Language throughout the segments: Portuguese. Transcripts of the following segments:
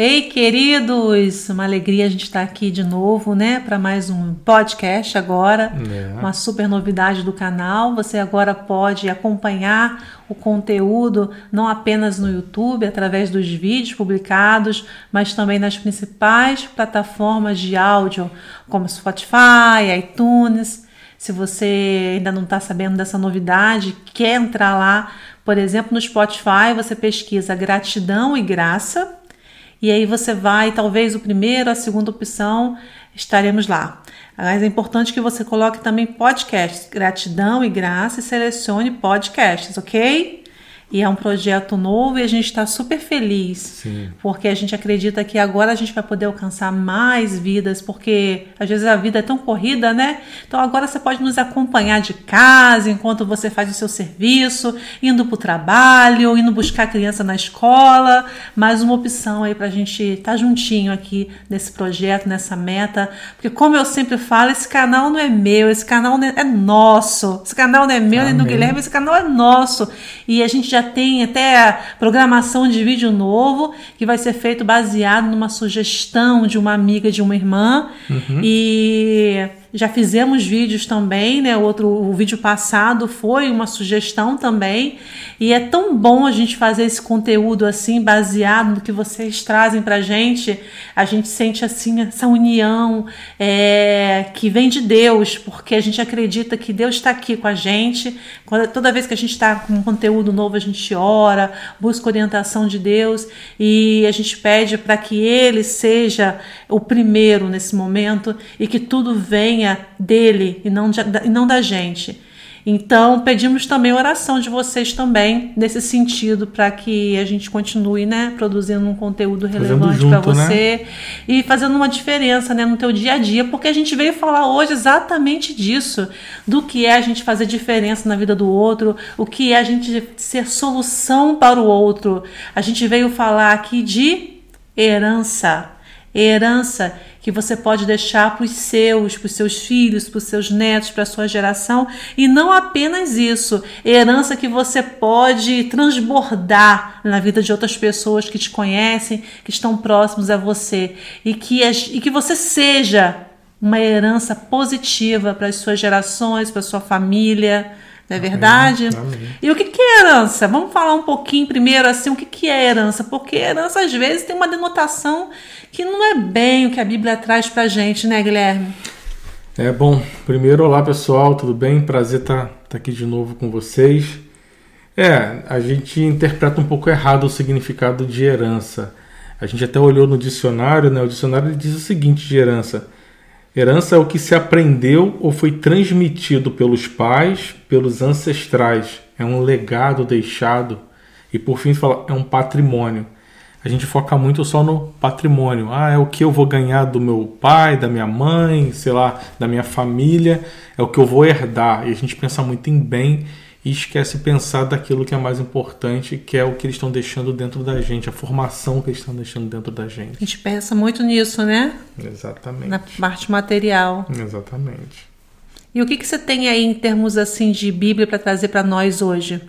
Ei, queridos! Uma alegria a gente estar aqui de novo, né? Para mais um podcast agora. É. Uma super novidade do canal. Você agora pode acompanhar o conteúdo não apenas no YouTube, através dos vídeos publicados, mas também nas principais plataformas de áudio, como Spotify, iTunes. Se você ainda não está sabendo dessa novidade, quer entrar lá, por exemplo, no Spotify, você pesquisa gratidão e graça e aí você vai, talvez o primeiro, a segunda opção, estaremos lá. Mas é importante que você coloque também podcasts, gratidão e graça e selecione podcasts, ok? E é um projeto novo e a gente está super feliz. Sim. Porque a gente acredita que agora a gente vai poder alcançar mais vidas, porque às vezes a vida é tão corrida, né? Então agora você pode nos acompanhar de casa enquanto você faz o seu serviço, indo para o trabalho, indo buscar a criança na escola. Mais uma opção aí para a gente estar tá juntinho aqui nesse projeto, nessa meta. Porque, como eu sempre falo, esse canal não é meu, esse canal é nosso. Esse canal não é meu Amém. nem do Guilherme, esse canal é nosso. E a gente já já tem até a programação de vídeo novo que vai ser feito baseado numa sugestão de uma amiga de uma irmã. Uhum. E já fizemos vídeos também, né? O outro o vídeo passado foi uma sugestão também. E é tão bom a gente fazer esse conteúdo assim, baseado no que vocês trazem pra gente. A gente sente assim essa união é, que vem de Deus, porque a gente acredita que Deus está aqui com a gente. Quando, toda vez que a gente está com um conteúdo novo, a gente ora, busca orientação de Deus e a gente pede para que Ele seja o primeiro nesse momento e que tudo venha venha dele e não, de, e não da gente. Então, pedimos também oração de vocês também, nesse sentido, para que a gente continue, né, produzindo um conteúdo relevante para você né? e fazendo uma diferença, né, no teu dia a dia, porque a gente veio falar hoje exatamente disso, do que é a gente fazer diferença na vida do outro, o que é a gente ser solução para o outro. A gente veio falar aqui de herança. Herança que você pode deixar para os seus, para os seus filhos, para os seus netos, para a sua geração, e não apenas isso, herança que você pode transbordar na vida de outras pessoas que te conhecem, que estão próximos a você, e que, e que você seja uma herança positiva para as suas gerações, para a sua família. Não é verdade? Amém. E o que, que é herança? Vamos falar um pouquinho primeiro assim, o que, que é herança? Porque herança às vezes tem uma denotação que não é bem o que a Bíblia traz para gente, né, Guilherme? É bom. Primeiro, olá pessoal, tudo bem? Prazer estar tá, tá aqui de novo com vocês. É, a gente interpreta um pouco errado o significado de herança. A gente até olhou no dicionário, né? O dicionário diz o seguinte de herança: herança é o que se aprendeu ou foi transmitido pelos pais, pelos ancestrais. É um legado deixado e por fim fala é um patrimônio a gente foca muito só no patrimônio. Ah, é o que eu vou ganhar do meu pai, da minha mãe, sei lá, da minha família, é o que eu vou herdar. E a gente pensa muito em bem e esquece pensar daquilo que é mais importante, que é o que eles estão deixando dentro da gente, a formação que eles estão deixando dentro da gente. A gente pensa muito nisso, né? Exatamente. Na parte material. Exatamente. E o que, que você tem aí em termos assim de Bíblia para trazer para nós hoje?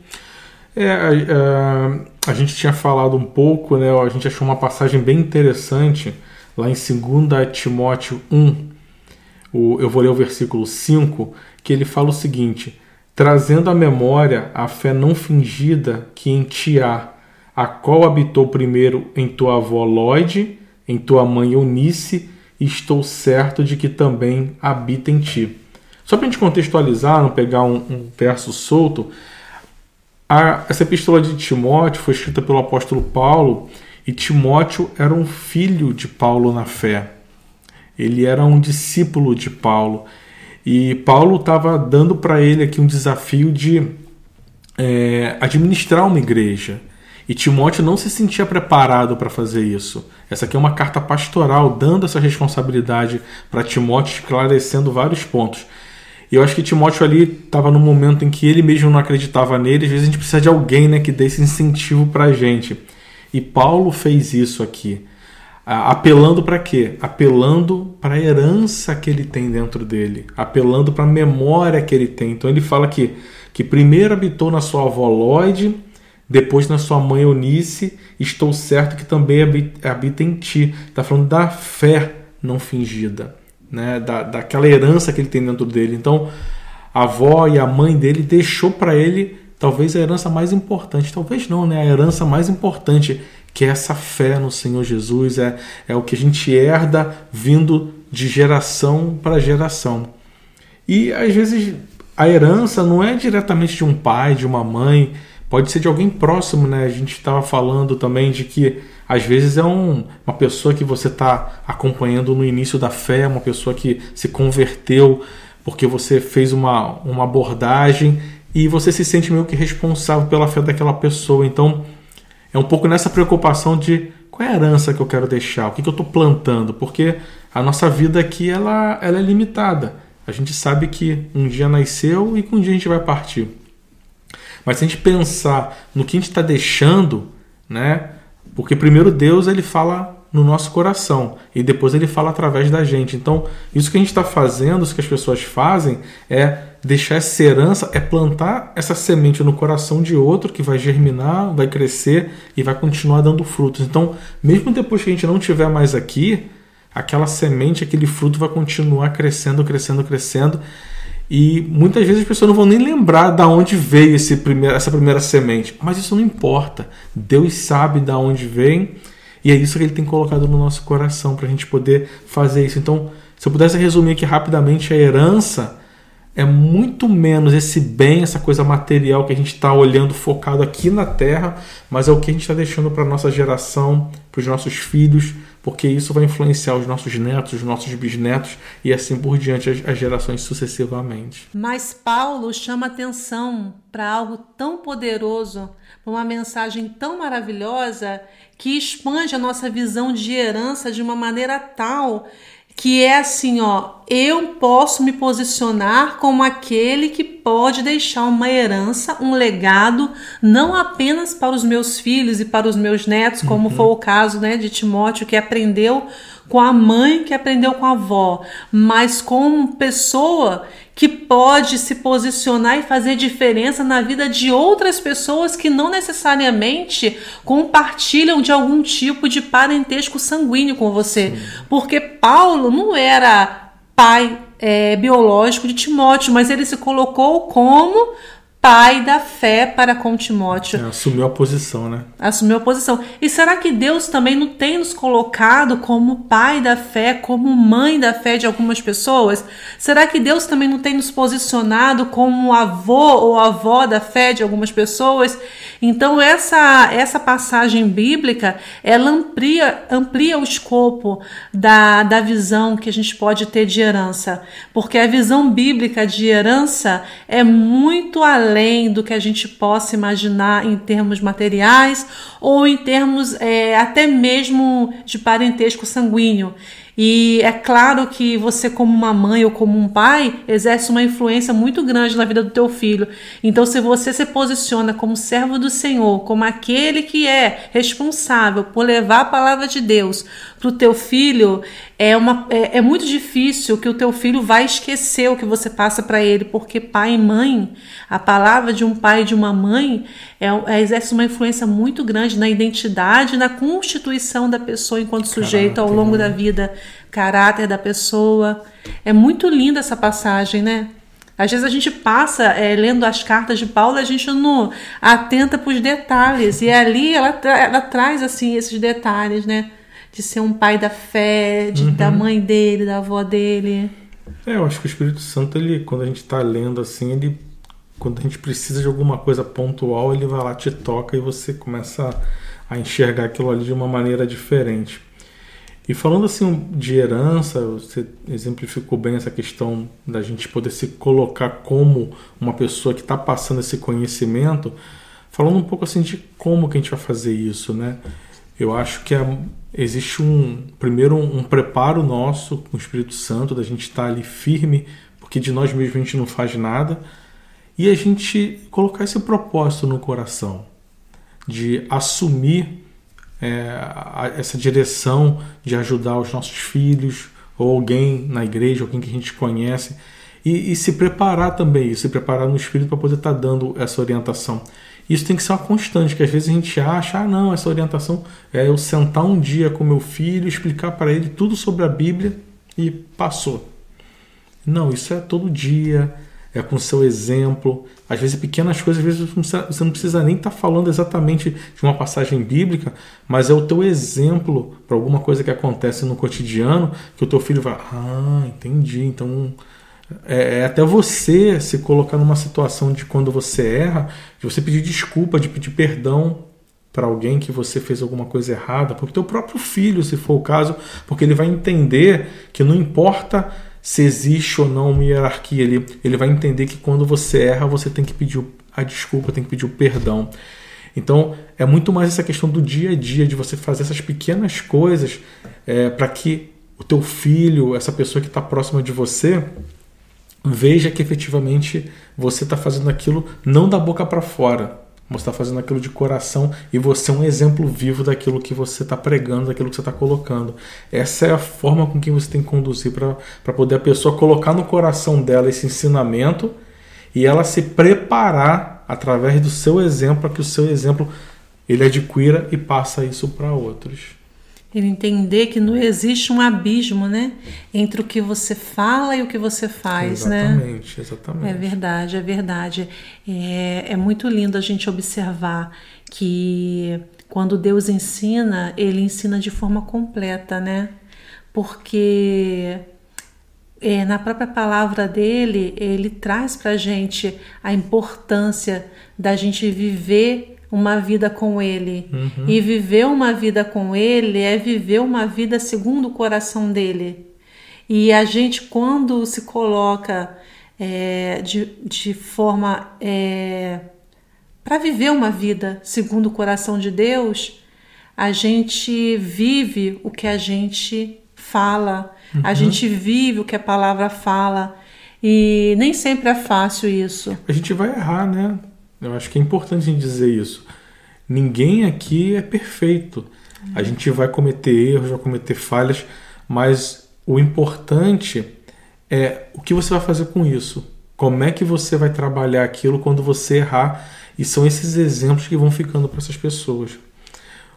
É, a, a, a, gente tinha falado um pouco, né? A gente achou uma passagem bem interessante lá em 2 Timóteo 1. O, eu vou ler o versículo 5, que ele fala o seguinte: trazendo à memória a fé não fingida que em ti há, a qual habitou primeiro em tua avó Lloyd, em tua mãe Eunice, e estou certo de que também habita em ti. Só para a gente contextualizar, não pegar um, um verso solto, a, essa epístola de Timóteo foi escrita pelo apóstolo Paulo e Timóteo era um filho de Paulo na fé. Ele era um discípulo de Paulo. E Paulo estava dando para ele aqui um desafio de é, administrar uma igreja. E Timóteo não se sentia preparado para fazer isso. Essa aqui é uma carta pastoral dando essa responsabilidade para Timóteo, esclarecendo vários pontos. E eu acho que Timóteo ali estava num momento em que ele mesmo não acreditava nele. Às vezes a gente precisa de alguém né, que dê esse incentivo para a gente. E Paulo fez isso aqui. Apelando para quê? Apelando para a herança que ele tem dentro dele, apelando para a memória que ele tem. Então ele fala que, que primeiro habitou na sua avó Lloyd, depois na sua mãe Eunice, estou certo que também habita em ti. Está falando da fé não fingida, né? da, daquela herança que ele tem dentro dele. Então, a avó e a mãe dele deixou para ele talvez a herança mais importante, talvez não, né? A herança mais importante que é essa fé no Senhor Jesus, é, é o que a gente herda vindo de geração para geração. E às vezes a herança não é diretamente de um pai, de uma mãe, pode ser de alguém próximo, né? A gente estava falando também de que às vezes é um, uma pessoa que você está acompanhando no início da fé, uma pessoa que se converteu porque você fez uma, uma abordagem e você se sente meio que responsável pela fé daquela pessoa. Então é um pouco nessa preocupação de qual é a herança que eu quero deixar, o que, que eu estou plantando, porque a nossa vida aqui ela, ela é limitada. A gente sabe que um dia nasceu e que um dia a gente vai partir. Mas se a gente pensar no que a gente está deixando, né? Porque primeiro Deus ele fala no nosso coração e depois ele fala através da gente. Então, isso que a gente está fazendo, isso que as pessoas fazem, é deixar essa herança, é plantar essa semente no coração de outro que vai germinar, vai crescer e vai continuar dando frutos. Então, mesmo depois que a gente não estiver mais aqui, aquela semente, aquele fruto vai continuar crescendo, crescendo, crescendo. E muitas vezes as pessoas não vão nem lembrar da onde veio primeiro, essa primeira semente. Mas isso não importa. Deus sabe da onde vem e é isso que ele tem colocado no nosso coração para a gente poder fazer isso. Então, se eu pudesse resumir aqui rapidamente, a herança é muito menos esse bem, essa coisa material que a gente está olhando focado aqui na Terra, mas é o que a gente está deixando para a nossa geração, para os nossos filhos, porque isso vai influenciar os nossos netos, os nossos bisnetos e assim por diante, as, as gerações sucessivamente. Mas Paulo chama atenção para algo tão poderoso, para uma mensagem tão maravilhosa que expande a nossa visão de herança de uma maneira tal que é assim, ó, eu posso me posicionar como aquele que pode deixar uma herança, um legado, não apenas para os meus filhos e para os meus netos, como uhum. foi o caso, né, de Timóteo que aprendeu com a mãe que aprendeu com a avó, mas como pessoa que pode se posicionar e fazer diferença na vida de outras pessoas que não necessariamente compartilham de algum tipo de parentesco sanguíneo com você. Sim. Porque Paulo não era pai é, biológico de Timóteo, mas ele se colocou como pai da fé para com Timóteo. É, assumiu a posição, né? Assumiu a posição. E será que Deus também não tem nos colocado como pai da fé, como mãe da fé de algumas pessoas? Será que Deus também não tem nos posicionado como avô ou avó da fé de algumas pessoas? Então essa essa passagem bíblica, ela amplia amplia o escopo da, da visão que a gente pode ter de herança, porque a visão bíblica de herança é muito além do que a gente possa imaginar em termos materiais ou em termos é, até mesmo de parentesco sanguíneo. E é claro que você, como uma mãe ou como um pai, exerce uma influência muito grande na vida do teu filho. Então, se você se posiciona como servo do Senhor, como aquele que é responsável por levar a palavra de Deus para o teu filho, é, uma, é, é, muito difícil que o teu filho vai esquecer o que você passa para ele, porque pai e mãe, a palavra de um pai e de uma mãe, é, é, exerce uma influência muito grande na identidade, na constituição da pessoa enquanto sujeito ao longo da vida, caráter da pessoa. É muito linda essa passagem, né? Às vezes a gente passa é, lendo as cartas de Paulo, a gente não atenta para os detalhes. E ali ela, tra ela traz assim esses detalhes, né? de ser um pai da fé, de, uhum. da mãe dele, da avó dele. É, eu acho que o Espírito Santo, ele, quando a gente está lendo assim, ele, quando a gente precisa de alguma coisa pontual, ele vai lá, te toca e você começa a, a enxergar aquilo ali de uma maneira diferente. E falando assim de herança, você exemplificou bem essa questão da gente poder se colocar como uma pessoa que está passando esse conhecimento, falando um pouco assim de como que a gente vai fazer isso, né? Eu acho que a, existe um primeiro um, um, preparo nosso com o Espírito Santo da gente estar ali firme, porque de nós mesmos a gente não faz nada, e a gente colocar esse propósito no coração de assumir é, essa direção de ajudar os nossos filhos ou alguém na igreja, alguém que a gente conhece. E, e se preparar também, se preparar no espírito para poder estar dando essa orientação. Isso tem que ser uma constante, que às vezes a gente acha, ah, não, essa orientação é eu sentar um dia com meu filho, explicar para ele tudo sobre a Bíblia e passou. Não, isso é todo dia, é com o seu exemplo. Às vezes, pequenas coisas, às vezes você não precisa nem estar tá falando exatamente de uma passagem bíblica, mas é o teu exemplo para alguma coisa que acontece no cotidiano que o teu filho vai, ah, entendi. Então, é, é até você se colocar numa situação de quando você erra, de você pedir desculpa, de pedir perdão para alguém que você fez alguma coisa errada, porque teu próprio filho, se for o caso, porque ele vai entender que não importa se existe ou não uma hierarquia ali, ele vai entender que quando você erra, você tem que pedir a desculpa, tem que pedir o perdão. Então, é muito mais essa questão do dia a dia, de você fazer essas pequenas coisas é, para que o teu filho, essa pessoa que está próxima de você, veja que efetivamente você está fazendo aquilo não da boca para fora, você está fazendo aquilo de coração e você é um exemplo vivo daquilo que você está pregando, daquilo que você está colocando. Essa é a forma com que você tem que conduzir para poder a pessoa colocar no coração dela esse ensinamento e ela se preparar através do seu exemplo para que o seu exemplo ele adquira e passa isso para outros. Ele entender que não existe um abismo, né? Entre o que você fala e o que você faz, exatamente, né? Exatamente, exatamente. É verdade, é verdade. É, é muito lindo a gente observar que quando Deus ensina, ele ensina de forma completa, né? Porque é, na própria palavra dele, ele traz para a gente a importância da gente viver uma vida com Ele. Uhum. E viver uma vida com Ele é viver uma vida segundo o coração dele. E a gente, quando se coloca é, de, de forma é, para viver uma vida segundo o coração de Deus, a gente vive o que a gente fala, uhum. a gente vive o que a palavra fala. E nem sempre é fácil isso. A gente vai errar, né? Eu acho que é importante a gente dizer isso. Ninguém aqui é perfeito. A gente vai cometer erros, vai cometer falhas, mas o importante é o que você vai fazer com isso. Como é que você vai trabalhar aquilo quando você errar? E são esses exemplos que vão ficando para essas pessoas.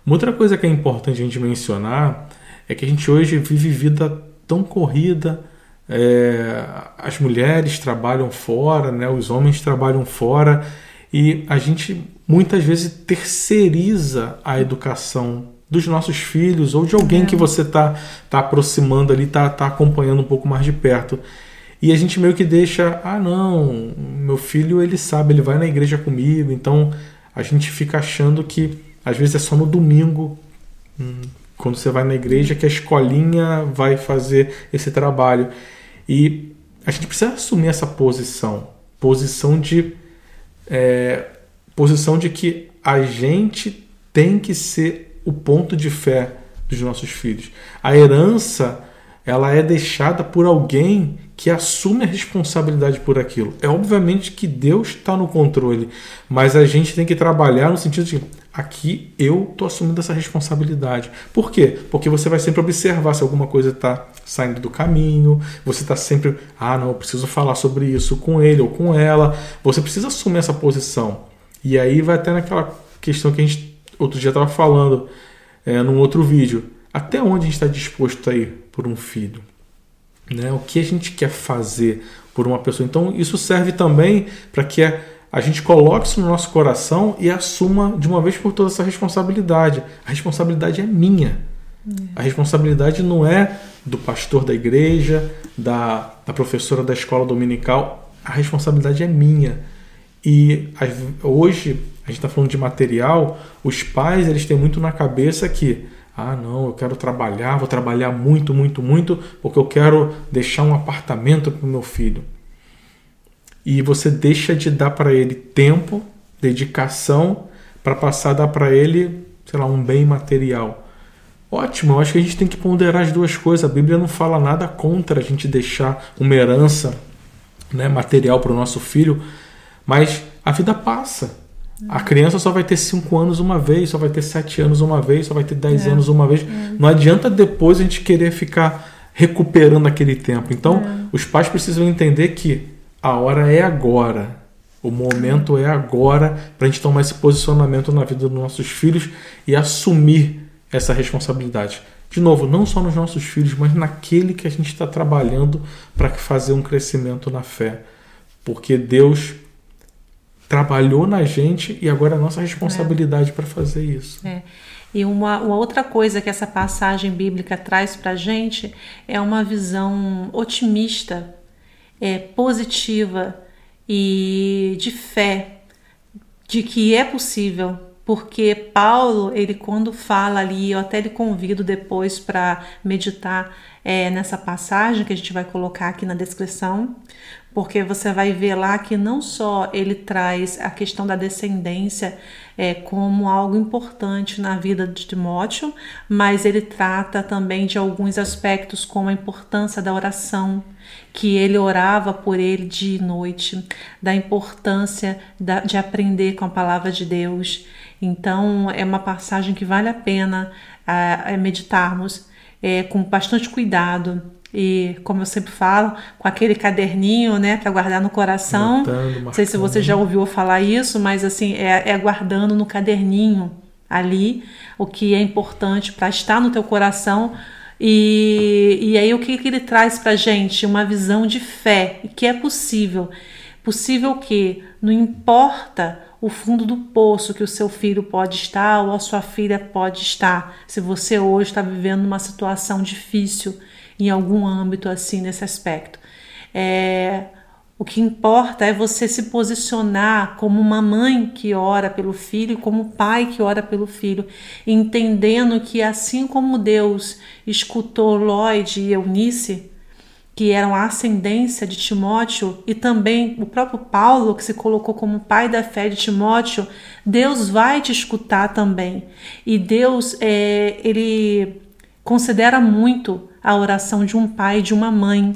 Uma outra coisa que é importante a gente mencionar é que a gente hoje vive vida tão corrida, é, as mulheres trabalham fora, né, os homens trabalham fora e a gente muitas vezes terceiriza a educação dos nossos filhos ou de alguém é. que você está tá aproximando ali, está tá acompanhando um pouco mais de perto. E a gente meio que deixa, ah não, meu filho ele sabe, ele vai na igreja comigo, então a gente fica achando que às vezes é só no domingo, hum, quando você vai na igreja, que a escolinha vai fazer esse trabalho. E a gente precisa assumir essa posição, posição de é, posição de que a gente tem que ser o ponto de fé dos nossos filhos. A herança ela é deixada por alguém que assume a responsabilidade por aquilo. É obviamente que Deus está no controle, mas a gente tem que trabalhar no sentido de aqui eu estou assumindo essa responsabilidade. Por quê? Porque você vai sempre observar se alguma coisa está saindo do caminho, você está sempre, ah, não, eu preciso falar sobre isso com ele ou com ela. Você precisa assumir essa posição. E aí vai até naquela questão que a gente outro dia estava falando é, num outro vídeo. Até onde a gente está disposto a ir por um filho? Né? O que a gente quer fazer por uma pessoa? Então, isso serve também para que a, a gente coloque isso no nosso coração e assuma de uma vez por todas essa responsabilidade. A responsabilidade é minha. A responsabilidade não é do pastor da igreja, da, da professora da escola dominical. A responsabilidade é minha. E hoje, a gente está falando de material, os pais eles têm muito na cabeça que ah, não, eu quero trabalhar, vou trabalhar muito, muito, muito, porque eu quero deixar um apartamento para o meu filho. E você deixa de dar para ele tempo, dedicação, para passar a dar para ele, sei lá, um bem material. Ótimo, eu acho que a gente tem que ponderar as duas coisas. A Bíblia não fala nada contra a gente deixar uma herança né, material para o nosso filho, mas a vida passa. A criança só vai ter 5 anos uma vez, só vai ter 7 anos uma vez, só vai ter 10 é. anos uma vez. É. Não adianta depois a gente querer ficar recuperando aquele tempo. Então, é. os pais precisam entender que a hora é agora. O momento é agora para a gente tomar esse posicionamento na vida dos nossos filhos e assumir essa responsabilidade. De novo, não só nos nossos filhos, mas naquele que a gente está trabalhando para fazer um crescimento na fé. Porque Deus trabalhou na gente e agora é a nossa responsabilidade é. para fazer isso. É. E uma, uma, outra coisa que essa passagem bíblica traz para a gente é uma visão otimista, é, positiva e de fé de que é possível, porque Paulo, ele quando fala ali, eu até lhe convido depois para meditar é, nessa passagem que a gente vai colocar aqui na descrição, porque você vai ver lá que não só ele traz a questão da descendência é, como algo importante na vida de Timóteo, mas ele trata também de alguns aspectos, como a importância da oração, que ele orava por ele dia e noite, da importância da, de aprender com a palavra de Deus. Então, é uma passagem que vale a pena a, a meditarmos é, com bastante cuidado e, como eu sempre falo, com aquele caderninho, né, para guardar no coração. Notando, Não sei se você já ouviu falar isso, mas assim, é, é guardando no caderninho ali o que é importante para estar no teu coração. E, e aí, o que, que ele traz para gente? Uma visão de fé, que é possível. Possível que não importa o fundo do poço que o seu filho pode estar ou a sua filha pode estar, se você hoje está vivendo uma situação difícil em algum âmbito assim nesse aspecto. É, o que importa é você se posicionar como uma mãe que ora pelo filho, como pai que ora pelo filho, entendendo que assim como Deus escutou Lloyd e Eunice, que eram a ascendência de Timóteo, e também o próprio Paulo, que se colocou como pai da fé de Timóteo, Deus vai te escutar também. E Deus, é, ele considera muito a oração de um pai e de uma mãe.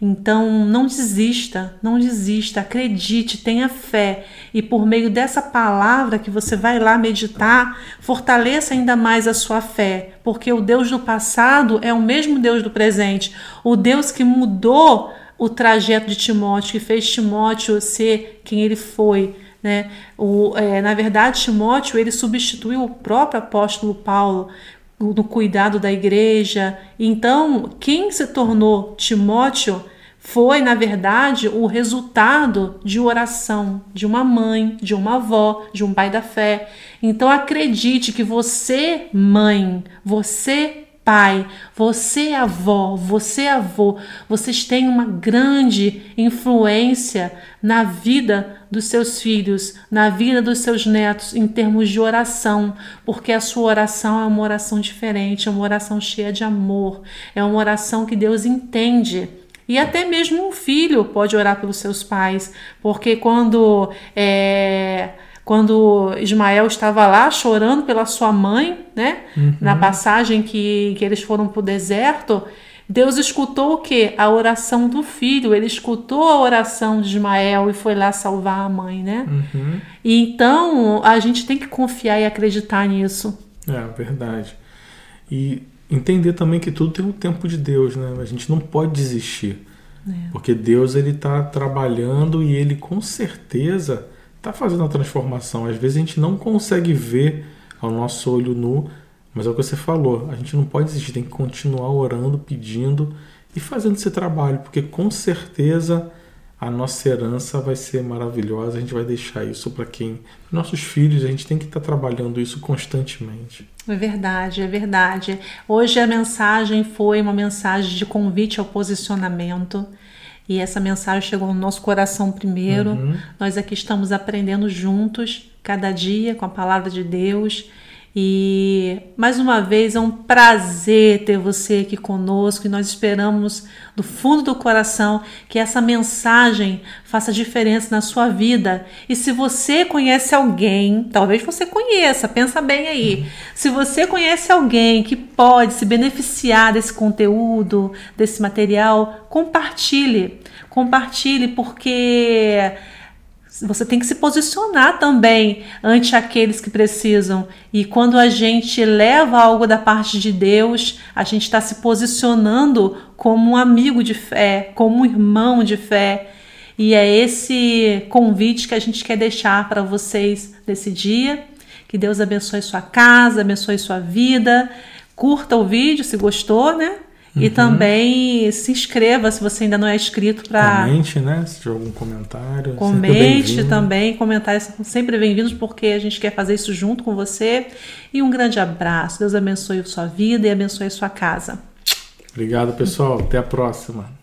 Então, não desista, não desista, acredite, tenha fé e por meio dessa palavra que você vai lá meditar, fortaleça ainda mais a sua fé, porque o Deus do passado é o mesmo Deus do presente, o Deus que mudou o trajeto de Timóteo, que fez Timóteo ser quem ele foi. Né? O, é, na verdade, Timóteo ele substituiu o próprio apóstolo Paulo no cuidado da igreja. Então, quem se tornou Timóteo foi, na verdade, o resultado de oração de uma mãe, de uma avó, de um pai da fé. Então, acredite que você, mãe, você, pai, você avó, você avô, vocês têm uma grande influência na vida dos seus filhos, na vida dos seus netos em termos de oração, porque a sua oração é uma oração diferente, é uma oração cheia de amor, é uma oração que Deus entende. E até mesmo um filho pode orar pelos seus pais, porque quando é, quando Ismael estava lá chorando pela sua mãe, né? Uhum. Na passagem que, que eles foram para o deserto, Deus escutou o que? A oração do filho. Ele escutou a oração de Ismael e foi lá salvar a mãe, né? Uhum. E então a gente tem que confiar e acreditar nisso. É verdade. E entender também que tudo tem o um tempo de Deus, né? A gente não pode desistir. É. Porque Deus ele está trabalhando e ele com certeza está fazendo a transformação. Às vezes a gente não consegue ver ao nosso olho nu, mas é o que você falou, a gente não pode desistir, tem que continuar orando, pedindo e fazendo esse trabalho, porque com certeza a nossa herança vai ser maravilhosa, a gente vai deixar isso para quem? Nossos filhos, a gente tem que estar tá trabalhando isso constantemente. É verdade, é verdade. Hoje a mensagem foi uma mensagem de convite ao posicionamento. E essa mensagem chegou no nosso coração primeiro. Uhum. Nós aqui estamos aprendendo juntos, cada dia, com a palavra de Deus. E mais uma vez é um prazer ter você aqui conosco e nós esperamos do fundo do coração que essa mensagem faça diferença na sua vida. E se você conhece alguém, talvez você conheça, pensa bem aí. Se você conhece alguém que pode se beneficiar desse conteúdo, desse material, compartilhe. Compartilhe porque você tem que se posicionar também ante aqueles que precisam. E quando a gente leva algo da parte de Deus, a gente está se posicionando como um amigo de fé, como um irmão de fé. E é esse convite que a gente quer deixar para vocês nesse dia. Que Deus abençoe sua casa, abençoe sua vida. Curta o vídeo se gostou, né? Uhum. E também se inscreva se você ainda não é inscrito para. Comente, né? Se tiver algum comentário. Comente também. Comentários são sempre bem-vindos porque a gente quer fazer isso junto com você. E um grande abraço. Deus abençoe a sua vida e abençoe a sua casa. Obrigado, pessoal. Até a próxima.